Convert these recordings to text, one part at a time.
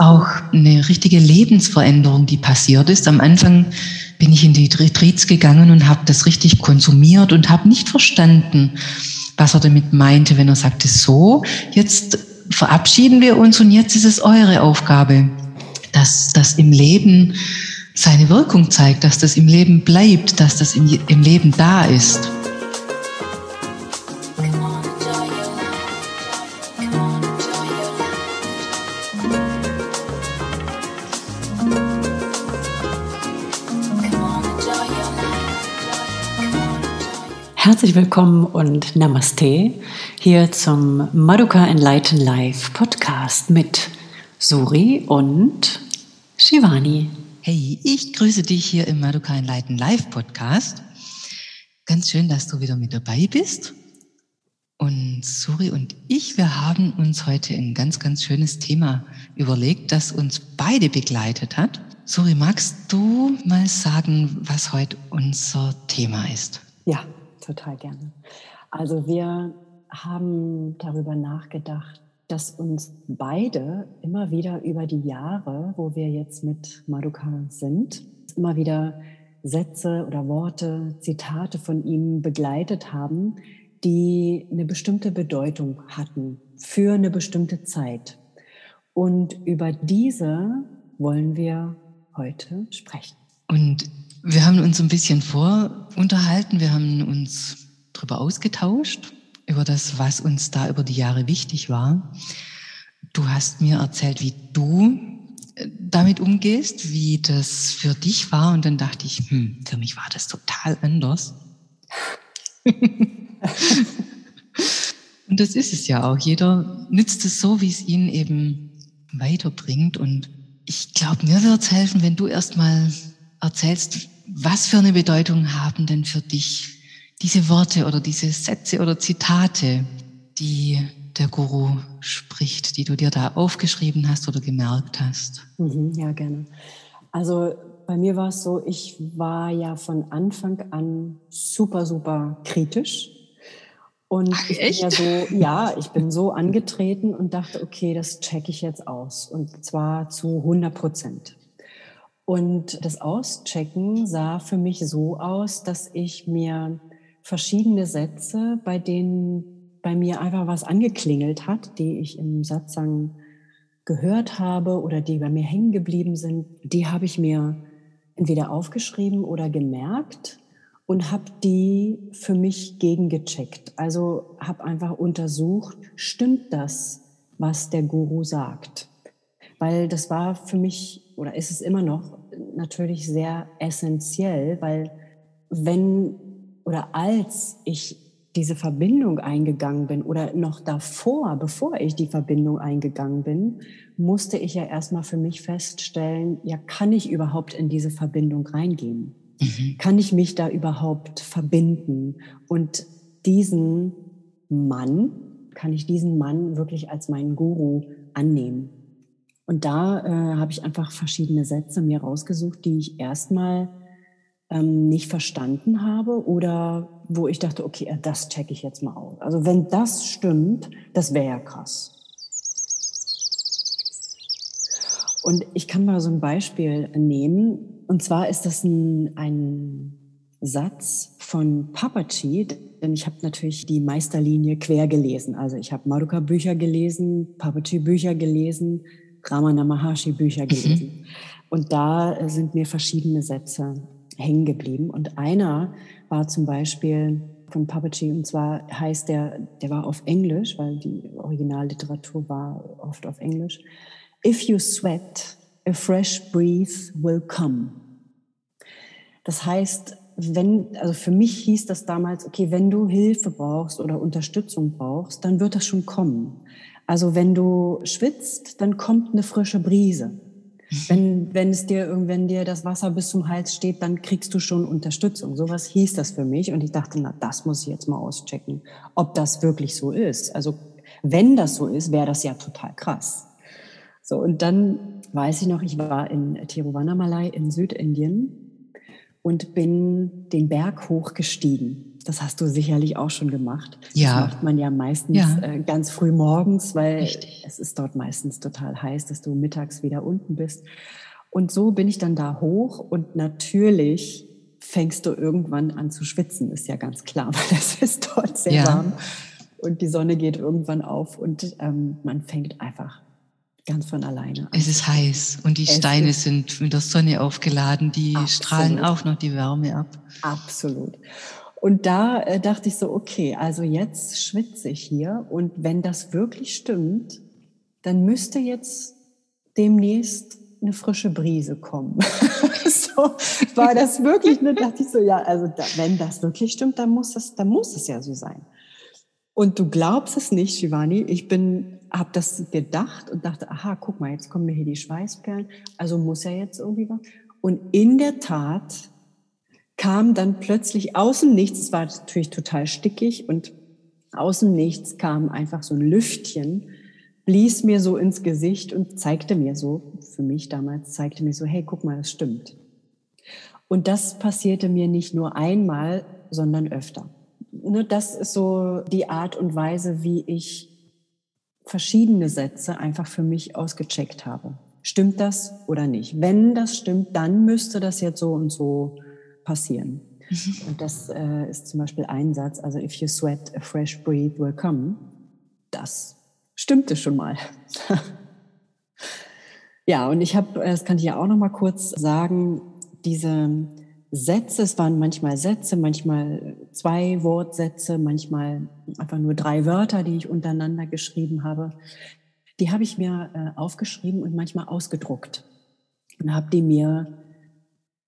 auch eine richtige Lebensveränderung, die passiert ist. Am Anfang bin ich in die Retreats gegangen und habe das richtig konsumiert und habe nicht verstanden, was er damit meinte, wenn er sagte, so, jetzt verabschieden wir uns und jetzt ist es eure Aufgabe, dass das im Leben seine Wirkung zeigt, dass das im Leben bleibt, dass das im, im Leben da ist. Herzlich willkommen und Namaste hier zum Maduka Enlighten Life Podcast mit Suri und Shivani. Hey, ich grüße dich hier im Maduka Enlighten Live Podcast. Ganz schön, dass du wieder mit dabei bist. Und Suri und ich, wir haben uns heute ein ganz, ganz schönes Thema überlegt, das uns beide begleitet hat. Suri, magst du mal sagen, was heute unser Thema ist? Ja, total gerne. Also wir haben darüber nachgedacht, dass uns beide immer wieder über die Jahre, wo wir jetzt mit Maduka sind, immer wieder Sätze oder Worte, Zitate von ihm begleitet haben, die eine bestimmte Bedeutung hatten für eine bestimmte Zeit. Und über diese wollen wir heute sprechen. Und wir haben uns ein bisschen vorunterhalten, wir haben uns darüber ausgetauscht, über das, was uns da über die Jahre wichtig war. Du hast mir erzählt, wie du äh, damit umgehst, wie das für dich war. Und dann dachte ich, hm, für mich war das total anders. und das ist es ja auch. Jeder nützt es so, wie es ihn eben weiterbringt. Und ich glaube, mir wird es helfen, wenn du erstmal erzählst, was für eine Bedeutung haben denn für dich diese Worte oder diese Sätze oder Zitate, die der Guru spricht, die du dir da aufgeschrieben hast oder gemerkt hast? Mhm, ja, gerne. Also bei mir war es so, ich war ja von Anfang an super, super kritisch. Und Ach, ich echt? bin ja so, ja, ich bin so angetreten und dachte, okay, das checke ich jetzt aus. Und zwar zu 100 Prozent. Und das Auschecken sah für mich so aus, dass ich mir verschiedene Sätze, bei denen bei mir einfach was angeklingelt hat, die ich im Satzang gehört habe oder die bei mir hängen geblieben sind, die habe ich mir entweder aufgeschrieben oder gemerkt und habe die für mich gegengecheckt. Also habe einfach untersucht, stimmt das, was der Guru sagt? Weil das war für mich oder ist es immer noch natürlich sehr essentiell, weil wenn oder als ich diese Verbindung eingegangen bin oder noch davor, bevor ich die Verbindung eingegangen bin, musste ich ja erstmal für mich feststellen, ja, kann ich überhaupt in diese Verbindung reingehen? Mhm. Kann ich mich da überhaupt verbinden? Und diesen Mann, kann ich diesen Mann wirklich als meinen Guru annehmen? Und da äh, habe ich einfach verschiedene Sätze mir rausgesucht, die ich erstmal ähm, nicht verstanden habe oder wo ich dachte, okay, das checke ich jetzt mal aus. Also wenn das stimmt, das wäre ja krass. Und ich kann mal so ein Beispiel nehmen. Und zwar ist das ein, ein Satz von Papachi, denn ich habe natürlich die Meisterlinie quer gelesen. Also ich habe Maruka-Bücher gelesen, Papachi-Bücher gelesen, Ramana Maharshi Bücher mhm. gelesen. Mhm. Und da äh, sind mir verschiedene Sätze hängen geblieben. Und einer war zum Beispiel von Papachi, und zwar heißt der, der war auf Englisch, weil die Originalliteratur war oft auf Englisch. If you sweat, a fresh breeze will come. Das heißt, wenn, also für mich hieß das damals, okay, wenn du Hilfe brauchst oder Unterstützung brauchst, dann wird das schon kommen. Also wenn du schwitzt, dann kommt eine frische Brise. Mhm. Wenn, wenn es dir, wenn dir das Wasser bis zum Hals steht, dann kriegst du schon Unterstützung. Sowas hieß das für mich. Und ich dachte, na, das muss ich jetzt mal auschecken, ob das wirklich so ist. Also, wenn das so ist, wäre das ja total krass. So, und dann weiß ich noch, ich war in Tiruvannamalai in Südindien und bin den Berg hochgestiegen. Das hast du sicherlich auch schon gemacht. Ja. Das macht man ja meistens ja. Äh, ganz früh morgens, weil Richtig. es ist dort meistens total heiß, dass du mittags wieder unten bist. Und so bin ich dann da hoch und natürlich fängst du irgendwann an zu schwitzen, ist ja ganz klar, weil es ist dort sehr ja. warm und die Sonne geht irgendwann auf und ähm, man fängt einfach ganz von alleine an. Es ist heiß und die es Steine sind mit der Sonne aufgeladen, die absolut. strahlen auch noch die Wärme ab. Absolut. Und da äh, dachte ich so, okay, also jetzt schwitze ich hier und wenn das wirklich stimmt, dann müsste jetzt demnächst eine frische Brise kommen. so war das wirklich, ne, dachte ich so, ja, also da, wenn das wirklich stimmt, dann muss das, dann muss es ja so sein. Und du glaubst es nicht, Shivani, ich bin, habe das gedacht und dachte, aha, guck mal, jetzt kommen mir hier die Schweißperlen, also muss ja jetzt irgendwie was. Und in der Tat kam dann plötzlich außen nichts, es war natürlich total stickig und außen nichts kam einfach so ein Lüftchen, blies mir so ins Gesicht und zeigte mir so, für mich damals, zeigte mir so, hey, guck mal, das stimmt. Und das passierte mir nicht nur einmal, sondern öfter. Ne, das ist so die Art und Weise, wie ich verschiedene Sätze einfach für mich ausgecheckt habe. Stimmt das oder nicht? Wenn das stimmt, dann müsste das jetzt so und so passieren. Mhm. Und das äh, ist zum Beispiel ein Satz, also if you sweat, a fresh breath will come. Das stimmte schon mal. ja, und ich habe, das kann ich ja auch noch mal kurz sagen, diese Sätze, es waren manchmal Sätze, manchmal zwei Wortsätze, manchmal einfach nur drei Wörter, die ich untereinander geschrieben habe. Die habe ich mir äh, aufgeschrieben und manchmal ausgedruckt und habe die mir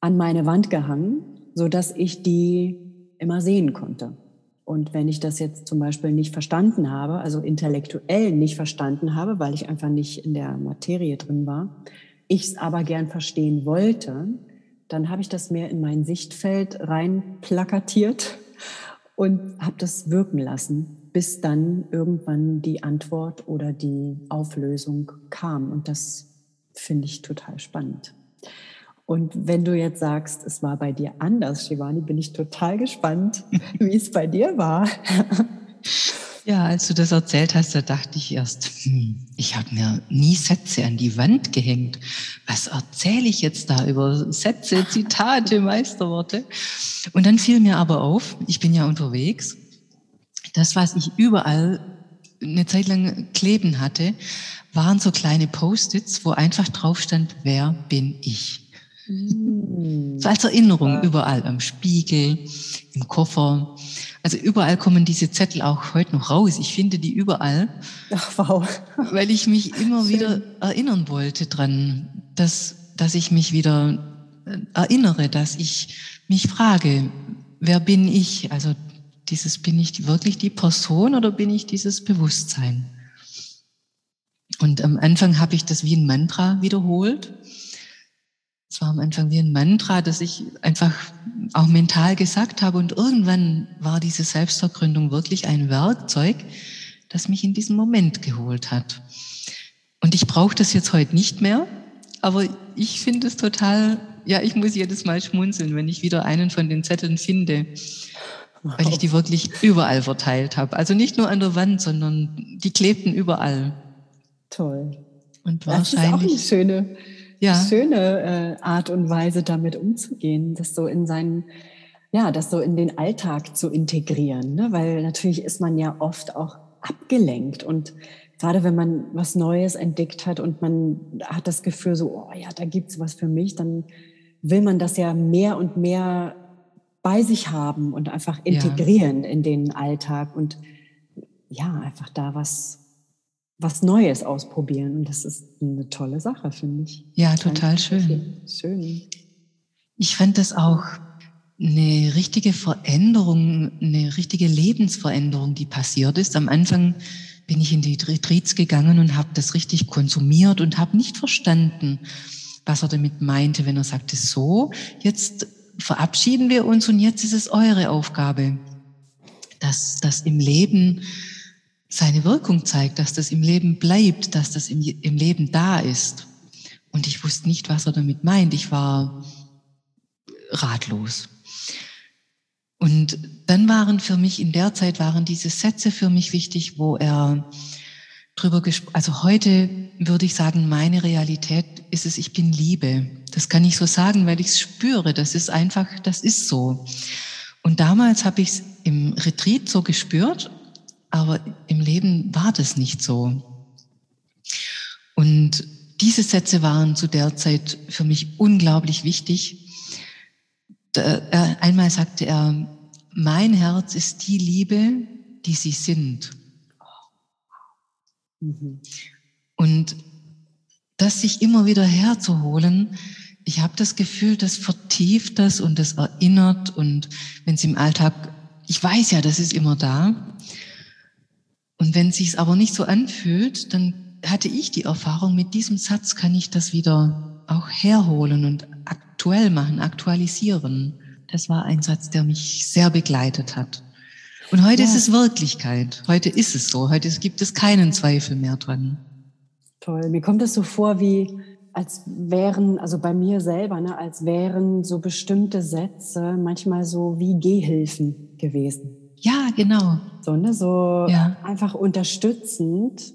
an meine Wand gehangen, so dass ich die immer sehen konnte. Und wenn ich das jetzt zum Beispiel nicht verstanden habe, also intellektuell nicht verstanden habe, weil ich einfach nicht in der Materie drin war, ich es aber gern verstehen wollte, dann habe ich das mehr in mein Sichtfeld rein plakatiert und habe das wirken lassen, bis dann irgendwann die Antwort oder die Auflösung kam. Und das finde ich total spannend. Und wenn du jetzt sagst, es war bei dir anders, Shivani, bin ich total gespannt, wie es bei dir war. Ja, als du das erzählt hast, da dachte ich erst, hm, ich habe mir nie Sätze an die Wand gehängt. Was erzähle ich jetzt da über Sätze, Zitate, Meisterworte? Und dann fiel mir aber auf, ich bin ja unterwegs, das, was ich überall eine Zeit lang kleben hatte, waren so kleine Post-its, wo einfach drauf stand, wer bin ich? Mm. So als Erinnerung überall am Spiegel, im Koffer. Also überall kommen diese Zettel auch heute noch raus. Ich finde die überall. Ach, wow. Weil ich mich immer Schön. wieder erinnern wollte dran, dass, dass ich mich wieder äh, erinnere, dass ich mich frage, wer bin ich? Also dieses, bin ich wirklich die Person oder bin ich dieses Bewusstsein? Und am Anfang habe ich das wie ein Mantra wiederholt. Es war am Anfang wie ein Mantra, das ich einfach auch mental gesagt habe. Und irgendwann war diese Selbstvergründung wirklich ein Werkzeug, das mich in diesen Moment geholt hat. Und ich brauche das jetzt heute nicht mehr, aber ich finde es total, ja, ich muss jedes Mal schmunzeln, wenn ich wieder einen von den Zetteln finde, weil ich die wirklich überall verteilt habe. Also nicht nur an der Wand, sondern die klebten überall. Toll. Und wahrscheinlich. Das ist auch eine schöne, ja. schöne äh, Art und Weise, damit umzugehen, das so in seinen, ja, das so in den Alltag zu integrieren, ne? weil natürlich ist man ja oft auch abgelenkt und gerade wenn man was Neues entdeckt hat und man hat das Gefühl so, oh ja, da gibt's was für mich, dann will man das ja mehr und mehr bei sich haben und einfach integrieren ja. in den Alltag und ja, einfach da was was Neues ausprobieren. Und das ist eine tolle Sache, finde ich. Ja, total schön. Schön. Ich fand das auch eine richtige Veränderung, eine richtige Lebensveränderung, die passiert ist. Am Anfang bin ich in die Retreats gegangen und habe das richtig konsumiert und habe nicht verstanden, was er damit meinte, wenn er sagte, so, jetzt verabschieden wir uns und jetzt ist es eure Aufgabe, dass das im Leben seine Wirkung zeigt, dass das im Leben bleibt, dass das im, im Leben da ist. Und ich wusste nicht, was er damit meint. Ich war ratlos. Und dann waren für mich, in der Zeit waren diese Sätze für mich wichtig, wo er drüber gesprochen, also heute würde ich sagen, meine Realität ist es, ich bin Liebe. Das kann ich so sagen, weil ich es spüre. Das ist einfach, das ist so. Und damals habe ich es im Retreat so gespürt, aber im Leben war das nicht so. Und diese Sätze waren zu der Zeit für mich unglaublich wichtig. Einmal sagte er, mein Herz ist die Liebe, die Sie sind. Mhm. Und das sich immer wieder herzuholen, ich habe das Gefühl, das vertieft das und das erinnert und wenn es im Alltag, ich weiß ja, das ist immer da. Und wenn es sich aber nicht so anfühlt, dann hatte ich die Erfahrung, mit diesem Satz kann ich das wieder auch herholen und aktuell machen, aktualisieren. Das war ein Satz, der mich sehr begleitet hat. Und heute ja. ist es Wirklichkeit. Heute ist es so. Heute gibt es keinen Zweifel mehr dran. Toll. Mir kommt es so vor, wie als wären, also bei mir selber, ne, als wären so bestimmte Sätze manchmal so wie Gehhilfen gewesen. Ja, genau. So, ne, so ja. einfach unterstützend,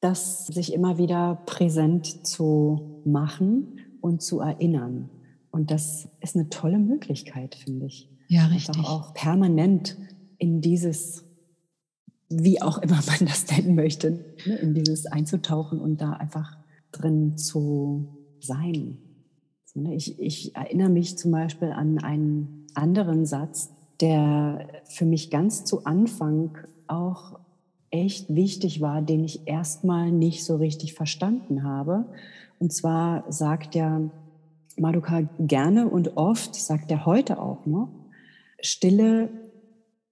das sich immer wieder präsent zu machen und zu erinnern. Und das ist eine tolle Möglichkeit, finde ich. Ja, richtig. Einfach auch permanent in dieses, wie auch immer man das nennen möchte, ne, in dieses einzutauchen und da einfach drin zu sein. Ne, ich, ich erinnere mich zum Beispiel an einen anderen Satz, der für mich ganz zu Anfang auch echt wichtig war, den ich erstmal nicht so richtig verstanden habe. Und zwar sagt ja Maduka gerne und oft, sagt er heute auch noch, Stille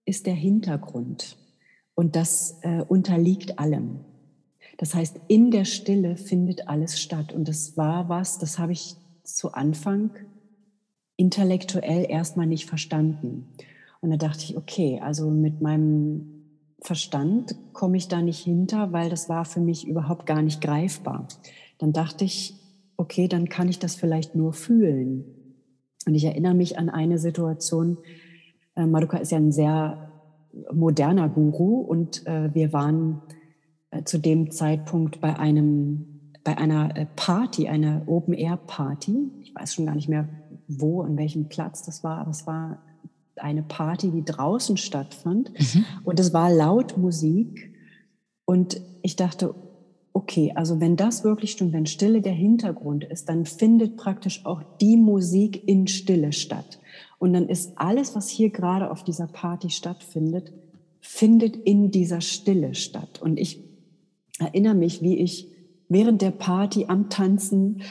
ist der Hintergrund und das äh, unterliegt allem. Das heißt, in der Stille findet alles statt. Und das war was, das habe ich zu Anfang intellektuell erstmal nicht verstanden. Und da dachte ich, okay, also mit meinem Verstand komme ich da nicht hinter, weil das war für mich überhaupt gar nicht greifbar. Dann dachte ich, okay, dann kann ich das vielleicht nur fühlen. Und ich erinnere mich an eine Situation, äh, Maruka ist ja ein sehr moderner Guru und äh, wir waren äh, zu dem Zeitpunkt bei einem bei einer Party, einer Open Air Party. Ich weiß schon gar nicht mehr, wo, an welchem Platz das war, aber es war eine Party, die draußen stattfand mhm. und es war laut Musik und ich dachte, okay, also wenn das wirklich stimmt, wenn Stille der Hintergrund ist, dann findet praktisch auch die Musik in Stille statt. Und dann ist alles, was hier gerade auf dieser Party stattfindet, findet in dieser Stille statt. Und ich erinnere mich, wie ich während der Party am Tanzen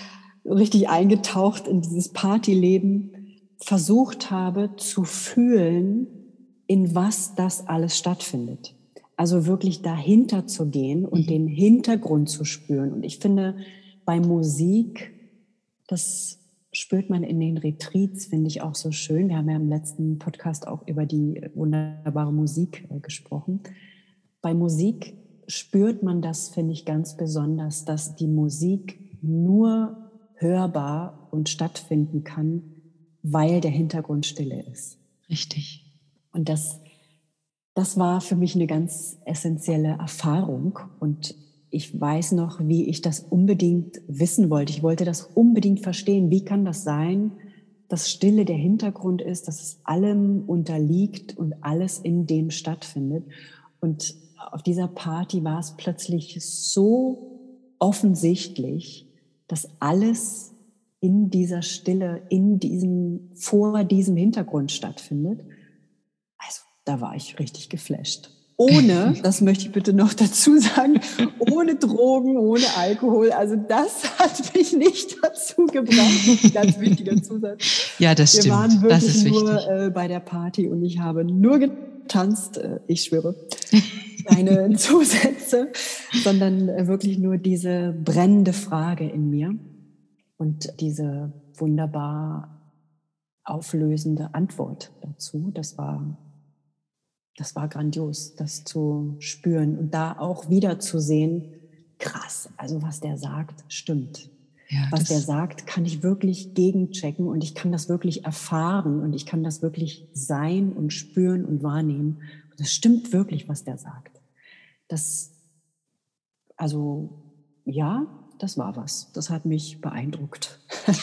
richtig eingetaucht in dieses Partyleben versucht habe zu fühlen, in was das alles stattfindet. Also wirklich dahinter zu gehen und mhm. den Hintergrund zu spüren. Und ich finde, bei Musik, das spürt man in den Retreats, finde ich auch so schön. Wir haben ja im letzten Podcast auch über die wunderbare Musik äh, gesprochen. Bei Musik spürt man das, finde ich, ganz besonders, dass die Musik nur hörbar und stattfinden kann, weil der Hintergrund stille ist. Richtig. Und das das war für mich eine ganz essentielle Erfahrung und ich weiß noch, wie ich das unbedingt wissen wollte. Ich wollte das unbedingt verstehen. Wie kann das sein, dass Stille der Hintergrund ist, dass es allem unterliegt und alles in dem stattfindet? Und auf dieser Party war es plötzlich so offensichtlich, dass alles in dieser Stille, in diesem, vor diesem Hintergrund stattfindet da war ich richtig geflasht. Ohne, das möchte ich bitte noch dazu sagen, ohne Drogen, ohne Alkohol. Also das hat mich nicht dazu gebracht. Ganz wichtiger Zusatz. Ja, das Wir stimmt. Wir waren wirklich nur äh, bei der Party und ich habe nur getanzt. Äh, ich schwöre. Keine Zusätze, sondern äh, wirklich nur diese brennende Frage in mir und diese wunderbar auflösende Antwort dazu. Das war das war grandios, das zu spüren und da auch wieder zu sehen, krass, also was der sagt, stimmt. Ja, Was der sagt, kann ich wirklich gegenchecken und ich kann das wirklich erfahren und ich kann das wirklich sein und spüren und wahrnehmen. Und das stimmt wirklich, was der sagt. Das, also, ja, das war was. Das hat mich beeindruckt.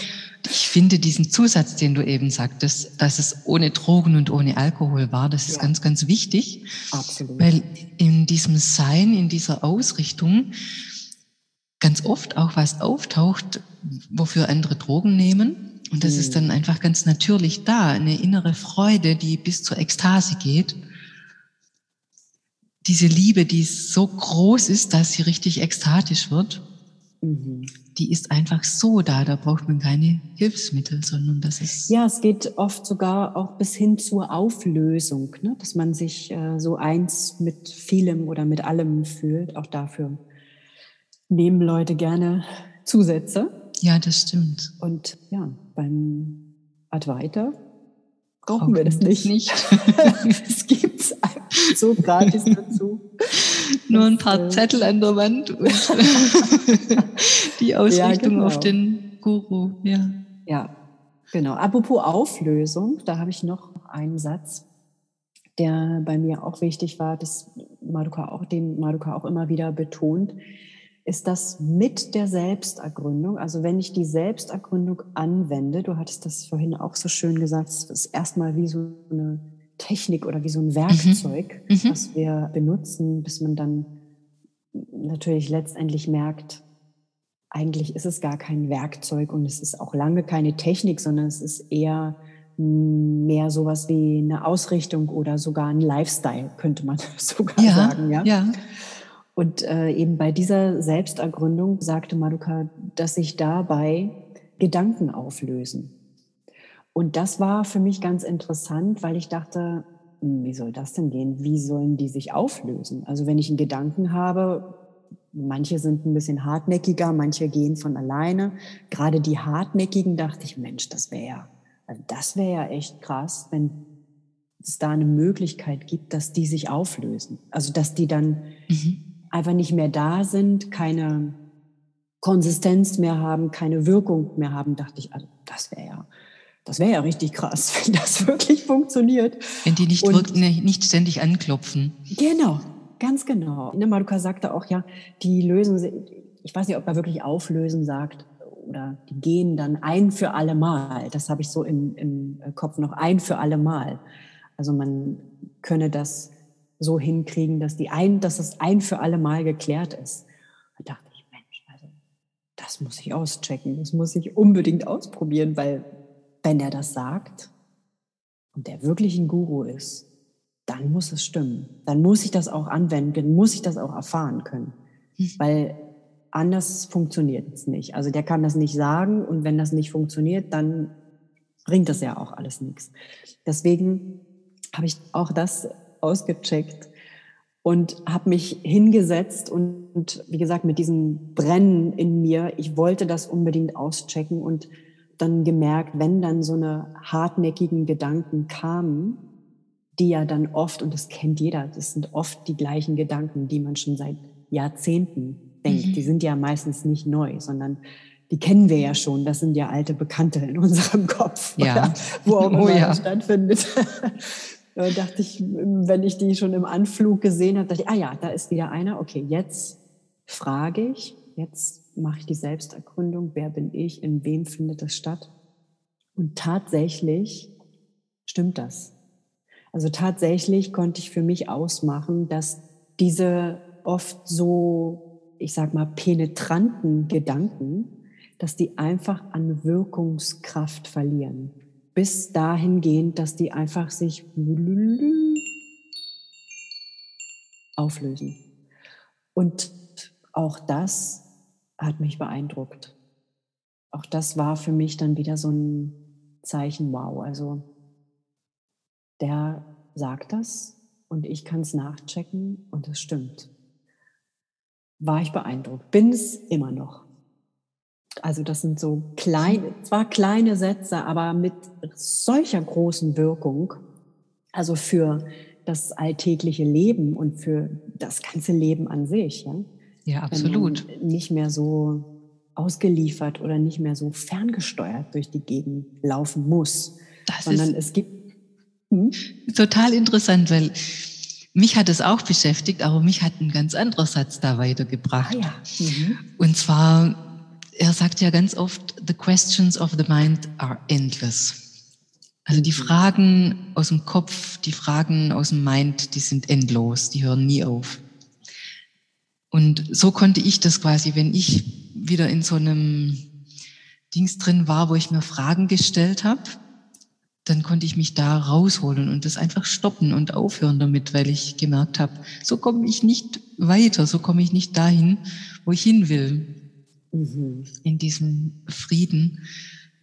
Ich finde diesen Zusatz, den du eben sagtest, dass es ohne Drogen und ohne Alkohol war, das ist ja. ganz, ganz wichtig. Absolut. Weil in diesem Sein, in dieser Ausrichtung, ganz oft auch was auftaucht, wofür andere Drogen nehmen. Und das mhm. ist dann einfach ganz natürlich da, eine innere Freude, die bis zur Ekstase geht. Diese Liebe, die so groß ist, dass sie richtig ekstatisch wird, mhm. die ist einfach so da. Da braucht man keine Hilfsmittel, sondern das ist. Ja, es geht oft sogar auch bis hin zur Auflösung, ne? dass man sich äh, so eins mit vielem oder mit allem fühlt. Auch dafür nehmen Leute gerne Zusätze. Ja, das stimmt. Und ja, beim Advaita brauchen wir das nicht. es gibt einfach so gratis dazu. Nur ein paar äh, Zettel an der Wand und die Ausrichtung ja, genau. auf den Guru. Ja. ja, genau. Apropos Auflösung, da habe ich noch einen Satz, der bei mir auch wichtig war, das Maduka auch, den Maduka auch immer wieder betont ist das mit der Selbstergründung, also wenn ich die Selbstergründung anwende, du hattest das vorhin auch so schön gesagt, das ist erstmal wie so eine Technik oder wie so ein Werkzeug, mhm. mhm. was wir benutzen, bis man dann natürlich letztendlich merkt, eigentlich ist es gar kein Werkzeug und es ist auch lange keine Technik, sondern es ist eher mehr sowas wie eine Ausrichtung oder sogar ein Lifestyle, könnte man sogar ja, sagen. Ja. ja. Und äh, eben bei dieser Selbstergründung sagte Maduka, dass sich dabei Gedanken auflösen. Und das war für mich ganz interessant, weil ich dachte, hm, wie soll das denn gehen? Wie sollen die sich auflösen? Also wenn ich einen Gedanken habe, manche sind ein bisschen hartnäckiger, manche gehen von alleine. Gerade die hartnäckigen dachte ich, Mensch, das wäre ja, also das wäre ja echt krass, wenn es da eine Möglichkeit gibt, dass die sich auflösen. Also dass die dann mhm einfach nicht mehr da sind, keine Konsistenz mehr haben, keine Wirkung mehr haben, dachte ich, also das wäre ja, das wäre ja richtig krass, wenn das wirklich funktioniert. Wenn die nicht, Und, nicht ständig anklopfen. Genau, ganz genau. Ne, Maruka sagte auch, ja, die lösen, ich weiß nicht, ob er wirklich auflösen sagt, oder die gehen dann ein für alle Mal. Das habe ich so im, im Kopf noch, ein für alle Mal. Also man könne das so hinkriegen, dass die ein, dass das ein für alle Mal geklärt ist. Da dachte ich, Mensch, also das muss ich auschecken, das muss ich unbedingt ausprobieren, weil wenn er das sagt und der wirklich ein Guru ist, dann muss es stimmen. Dann muss ich das auch anwenden, muss ich das auch erfahren können, hm. weil anders funktioniert es nicht. Also der kann das nicht sagen und wenn das nicht funktioniert, dann bringt das ja auch alles nichts. Deswegen habe ich auch das ausgecheckt und habe mich hingesetzt und, und, wie gesagt mit diesem Brennen in mir, ich wollte das unbedingt auschecken und dann gemerkt, wenn dann so eine hartnäckigen Gedanken kamen, die ja dann oft, und das kennt jeder, das sind oft die gleichen Gedanken, die man schon seit Jahrzehnten denkt. Mhm. Die sind ja meistens nicht neu, sondern die kennen wir ja schon. Das sind ja alte Bekannte in unserem Kopf, ja. wo auch oh immer oh, ja. stattfindet. äh, dachte ich, wenn ich die schon im Anflug gesehen habe, dachte ich, ah ja, da ist wieder einer. Okay, jetzt frage ich, jetzt mache ich die Selbstergründung. Wer bin ich? In wem findet das statt? Und tatsächlich stimmt das. Also tatsächlich konnte ich für mich ausmachen, dass diese oft so, ich sag mal, penetranten Gedanken, dass die einfach an Wirkungskraft verlieren bis dahin gehend, dass die einfach sich auflösen. Und auch das hat mich beeindruckt. Auch das war für mich dann wieder so ein Zeichen, wow, also der sagt das und ich kann es nachchecken und es stimmt. War ich beeindruckt, bin es immer noch. Also das sind so kleine, zwar kleine Sätze, aber mit solcher großen Wirkung, also für das alltägliche Leben und für das ganze Leben an sich. Ja, ja absolut. nicht mehr so ausgeliefert oder nicht mehr so ferngesteuert durch die Gegend laufen muss, das sondern es gibt hm? total interessant, weil mich hat es auch beschäftigt, aber mich hat ein ganz anderer Satz da weitergebracht. Ah, ja. mhm. Und zwar, er sagt ja ganz oft, the questions of the mind are endless. Also die mhm. Fragen aus dem Kopf, die Fragen aus dem Mind, die sind endlos, die hören nie auf. Und so konnte ich das quasi, wenn ich wieder in so einem Dings drin war, wo ich mir Fragen gestellt habe, dann konnte ich mich da rausholen und das einfach stoppen und aufhören damit, weil ich gemerkt habe, so komme ich nicht weiter, so komme ich nicht dahin, wo ich hin will. Mhm. In diesem Frieden.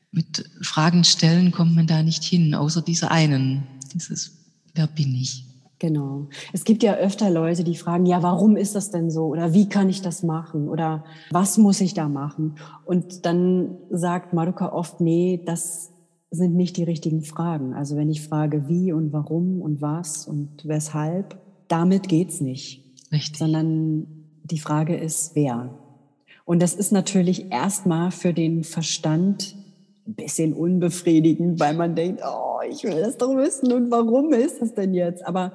Mit Fragen stellen kommt man da nicht hin, außer dieser einen, dieses, wer bin ich? Genau. Es gibt ja öfter Leute, die fragen, ja, warum ist das denn so? Oder wie kann ich das machen? Oder was muss ich da machen? Und dann sagt Maruka oft, nee, das sind nicht die richtigen Fragen. Also wenn ich frage, wie und warum und was und weshalb, damit geht's nicht. Richtig. Sondern die Frage ist, wer? Und das ist natürlich erstmal für den Verstand ein bisschen unbefriedigend, weil man denkt, oh, ich will das doch wissen und warum ist das denn jetzt? Aber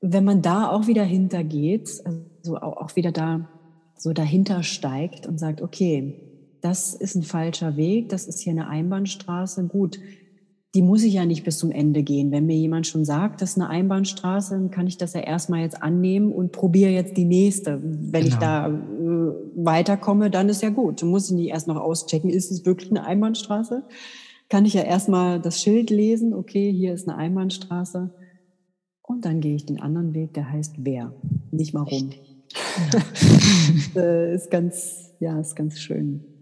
wenn man da auch wieder hintergeht, also auch wieder da so dahinter steigt und sagt, okay, das ist ein falscher Weg, das ist hier eine Einbahnstraße, gut, die muss ich ja nicht bis zum Ende gehen. Wenn mir jemand schon sagt, das ist eine Einbahnstraße, dann kann ich das ja erstmal jetzt annehmen und probiere jetzt die nächste. Wenn genau. ich da weiterkomme, dann ist ja gut. Dann muss ich nicht erst noch auschecken, ist es wirklich eine Einbahnstraße? Kann ich ja erstmal das Schild lesen, okay, hier ist eine Einbahnstraße. Und dann gehe ich den anderen Weg, der heißt wer, nicht warum. Ja. ist ganz, ja, ist ganz schön.